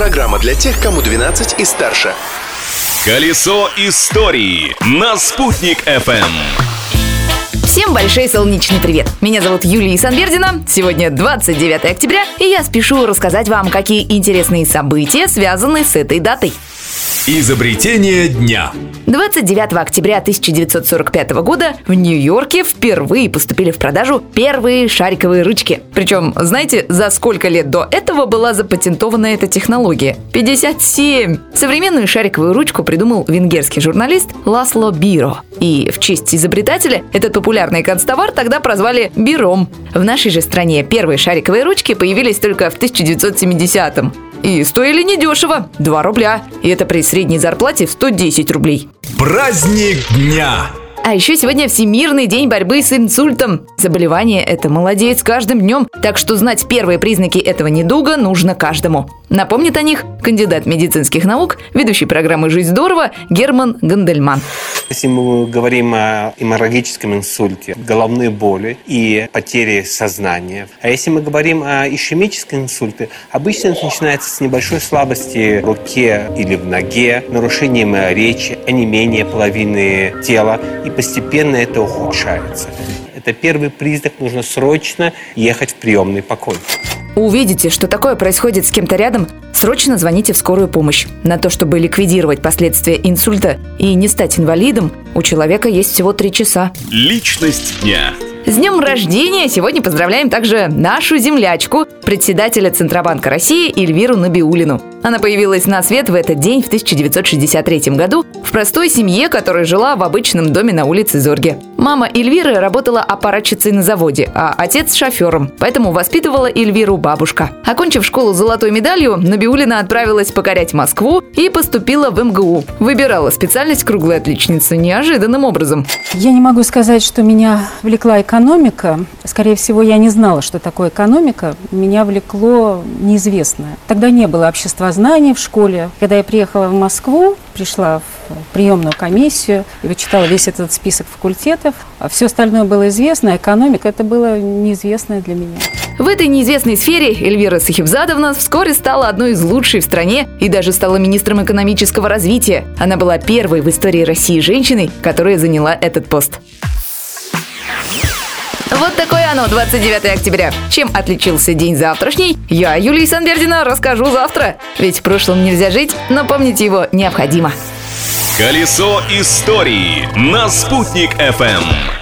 Программа для тех, кому 12 и старше. Колесо истории на «Спутник FM. Всем большой солнечный привет! Меня зовут Юлия Санбердина. Сегодня 29 октября, и я спешу рассказать вам, какие интересные события связаны с этой датой. Изобретение дня. 29 октября 1945 года в Нью-Йорке впервые поступили в продажу первые шариковые ручки. Причем, знаете, за сколько лет до этого была запатентована эта технология? 57! Современную шариковую ручку придумал венгерский журналист Ласло Биро. И в честь изобретателя этот популярный констовар тогда прозвали Биром. В нашей же стране первые шариковые ручки появились только в 1970-м. И стоили недешево – 2 рубля. И это при средней зарплате в 110 рублей. Праздник дня. А еще сегодня Всемирный день борьбы с инсультом. Заболевание это молодеет с каждым днем, так что знать первые признаки этого недуга нужно каждому. Напомнит о них кандидат медицинских наук, ведущий программы «Жизнь здорово» Герман Гандельман. Если мы говорим о геморрагическом инсульте, головные боли и потери сознания. А если мы говорим о ишемическом инсульте, обычно это начинается с небольшой слабости в руке или в ноге, нарушением речи, онемения половины тела, и постепенно это ухудшается. Это первый признак, нужно срочно ехать в приемный покой. Увидите, что такое происходит с кем-то рядом, срочно звоните в скорую помощь. На то, чтобы ликвидировать последствия инсульта и не стать инвалидом, у человека есть всего три часа. Личность дня. С днем рождения сегодня поздравляем также нашу землячку, председателя Центробанка России Эльвиру Набиулину. Она появилась на свет в этот день в 1963 году в простой семье, которая жила в обычном доме на улице Зорге. Мама Эльвиры работала аппаратчицей на заводе, а отец – шофером, поэтому воспитывала Эльвиру бабушка. Окончив школу золотой медалью, Набиулина отправилась покорять Москву и поступила в МГУ. Выбирала специальность круглой отличницы неожиданным образом. Я не могу сказать, что меня влекла экономика. Скорее всего, я не знала, что такое экономика. Меня влекло неизвестное. Тогда не было обществознания в школе. Когда я приехала в Москву, пришла в приемную комиссию и вычитала весь этот список факультетов. А все остальное было известно, экономика это было неизвестное для меня. В этой неизвестной сфере Эльвира Сахибзадовна вскоре стала одной из лучших в стране и даже стала министром экономического развития. Она была первой в истории России женщиной, которая заняла этот пост. Вот такое оно, 29 октября. Чем отличился день завтрашний, я, Юлия Санбердина, расскажу завтра. Ведь в прошлом нельзя жить, но помнить его необходимо. Колесо истории на «Спутник FM.